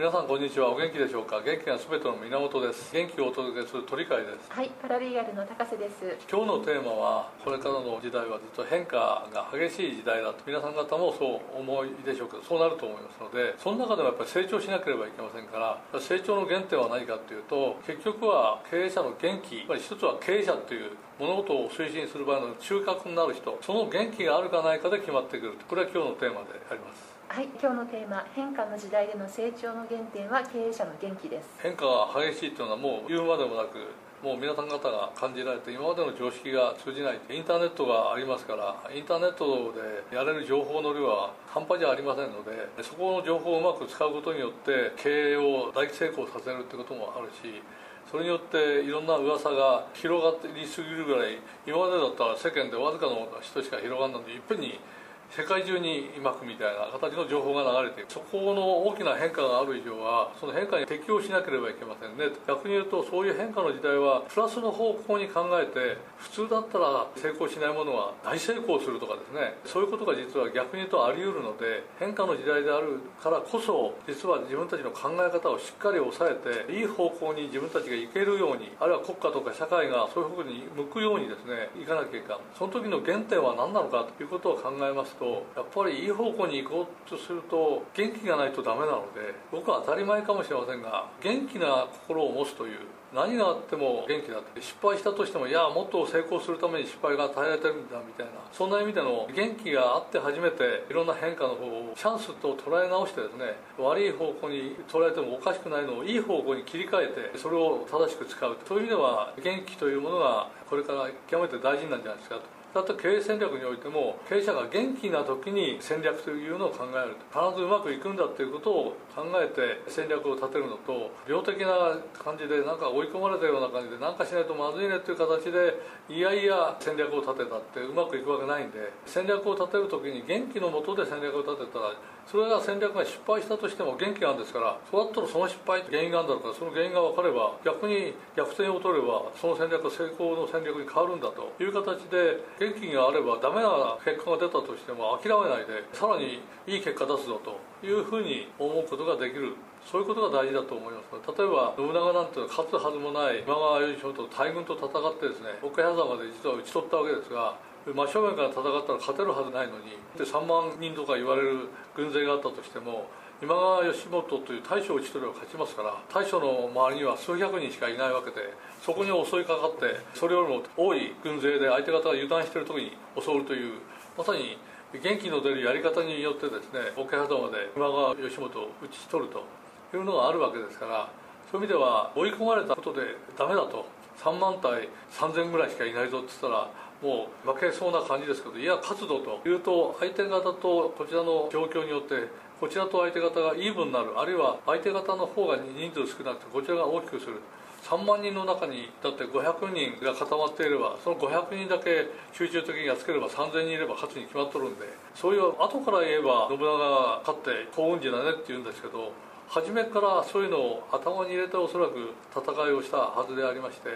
皆さんこんにちは。お元気でしょうか？元気がすべての源です。元気をお届けする鳥飼です。はいパラリーガルの高瀬です。今日のテーマはこれからの時代はずっと変化が激しい時代だと。皆さん方もそう思いでしょうけどそうなると思いますのでその中でもやっぱり成長しなければいけませんから成長の原点は何かというと結局は経営者の元気一つは経営者という物事を推進する場合の中核になる人その元気があるかないかで決まってくるこれは今日のテーマでありますはい今日のテーマ変化の時代での成長の原点は経営者の元気です。変化が激しいというのはもう言うまでもなくもう皆さん方が感じられて今までの常識が通じないインターネットがありますからインターネットでやれる情報の量は半端じゃありませんのでそこの情報をうまく使うことによって経営を大成功させるってこともあるしそれによっていろんな噂が広がりすぎるぐらい今までだったら世間でわずかの人しか広がらないのでいっぺんに世界中にまくみたいな形の情報が流れている。そこの大きな変化がある以上はその変化に適応しなければいけませんね。逆に言うとそういう変化の時代はプラスの方向に考えて普通だったら成功しないものは大成功するとかですね。そういうことが実は逆に言うとあり得るので変化の時代であるからこそ実は自分たちの考え方をしっかり抑えていい方向に自分たちが行けるようにあるいは国家とか社会がそういう方向に向くようにですねいかなきゃいけないその時の原点は何なのかということを考えます。とやっぱりいい方向に行こうとすると元気がないとダメなので僕は当たり前かもしれませんが元気な心を持つという何があっても元気だって。失敗したとしてもいやもっと成功するために失敗が与えられてるんだみたいなそんな意味での元気があって初めていろんな変化の方をチャンスと捉え直してですね悪い方向に捉えてもおかしくないのをいい方向に切り替えてそれを正しく使う。そういう意味では元気というものがこれから極めて大事なんじゃないですかと。だって経営戦略においても経営者が元気な時に戦略というのを考える必ずうまくいくんだということを考えて戦略を立てるのと病的な感じでなんか追い込まれたような感じで何かしないとまずいねっていう形でいやいや戦略を立てたってうまくいくわけないんで戦略を立てる時に元気のもとで戦略を立てたらそれが戦略が失敗したとしても元気なんですからそうだったらその失敗原因があるんだからその原因が分かれば逆に逆転を取ればその戦略が成功の戦略に変わるんだという形で元気があればダメな結果が出たとしても諦めないでさらにいい結果出すぞというふうに思うことができる。そういうことが大事だと思います例えば信長なんて勝つはずもない今川義元と大軍と戦ってですね岡谷沢まで実は討ち取ったわけですが真正面から戦ったら勝てるはずないのにで3万人とか言われる軍勢があったとしても今川義元という大将を討ち取れば勝ちますから大将の周りには数百人しかいないわけでそこに襲いかかってそれよりも多い軍勢で相手方が油断している時に襲うというまさに元気の出るやり方によってですね桶狭間で今川義元を討ち取るというのがあるわけですからそういう意味では追い込まれたことでダメだと。3万対3000ぐらいしかいないぞって言ったらもう負けそうな感じですけどいや勝つぞと。いうと相手方とこちらの状況によってこちらと相手方がイーブンになる。あるいは相手方の方が人数少なくてこちらが大きくする。3万人の中にだって500人が固まっていればその500人だけ集中的にやっつければ3000人いれば勝つに決まっとるんでそういう後から言えば信長が勝って幸運時だねって言うんですけど初めからそういうのを頭に入れておそらく戦いをしたはずでありまして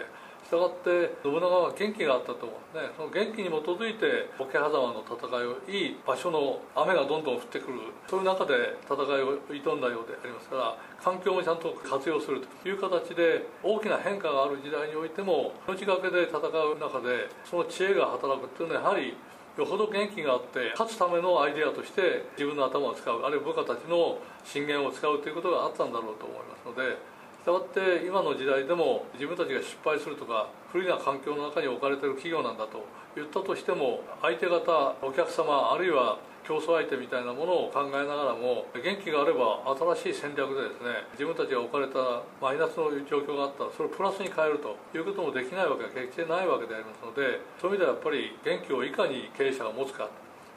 したがって信長は元気があったと思う。ねその元気に基づいて桶狭間の戦いをいい場所の雨がどんどん降ってくる。そういう中で戦いを挑んだようでありますから環境もちゃんと活用するという形で大きな変化がある時代においても命がけで戦う中でその知恵が働くっていうのはやはりよほど元気があって勝つためのアイデアとして自分の頭を使う。あるいは部下たちの信玄を使うということがあったんだろうと思いますのでしたがって今の時代でも自分たちが失敗するとか不利な環境の中に置かれてる企業なんだと言ったとしても相手方お客様あるいは競争相手みたいなものを考えながらも元気があれば新しい戦略でですね自分たちが置かれたマイナスの状況があったらそれをプラスに変えるということもできないわけは決してないわけでありますのでそういう意味ではやっぱり元気をいかに経営者が持つか。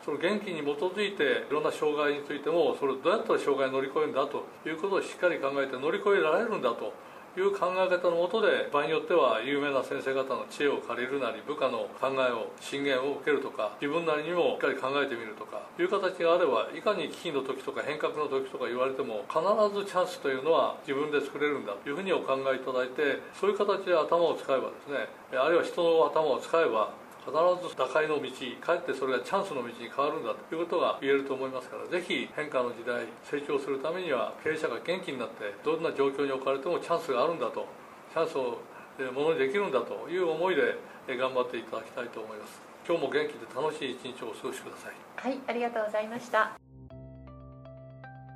その元気に基づいていろんな障害についてもそれをどうやったら障害を乗り越えるんだということをしっかり考えて乗り越えられるんだという考え方のもとで場合によっては有名な先生方の知恵を借りるなり部下の考えを進言を受けるとか自分なりにもしっかり考えてみるとかいう形があればいかに危機の時とか変革の時とか言われても必ずチャンスというのは自分で作れるんだというふうにお考えいただいてそういう形で頭を使えばですねあるいは人の頭を使えば必ず打開の道かえってそれがチャンスの道に変わるんだということが言えると思いますからぜひ変化の時代成長するためには経営者が元気になってどんな状況に置かれてもチャンスがあるんだとチャンスをものにできるんだという思いで頑張っていただきたいと思います。今日も元気で楽しい一日をお過ごしください。はいありがとうございました。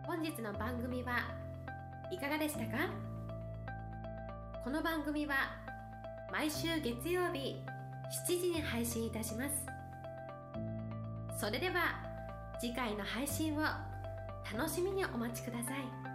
本日の番組はいかがでしたか？この番組は毎週月曜日7時に配信いたします。それでは次回の配信を楽しみにお待ちください。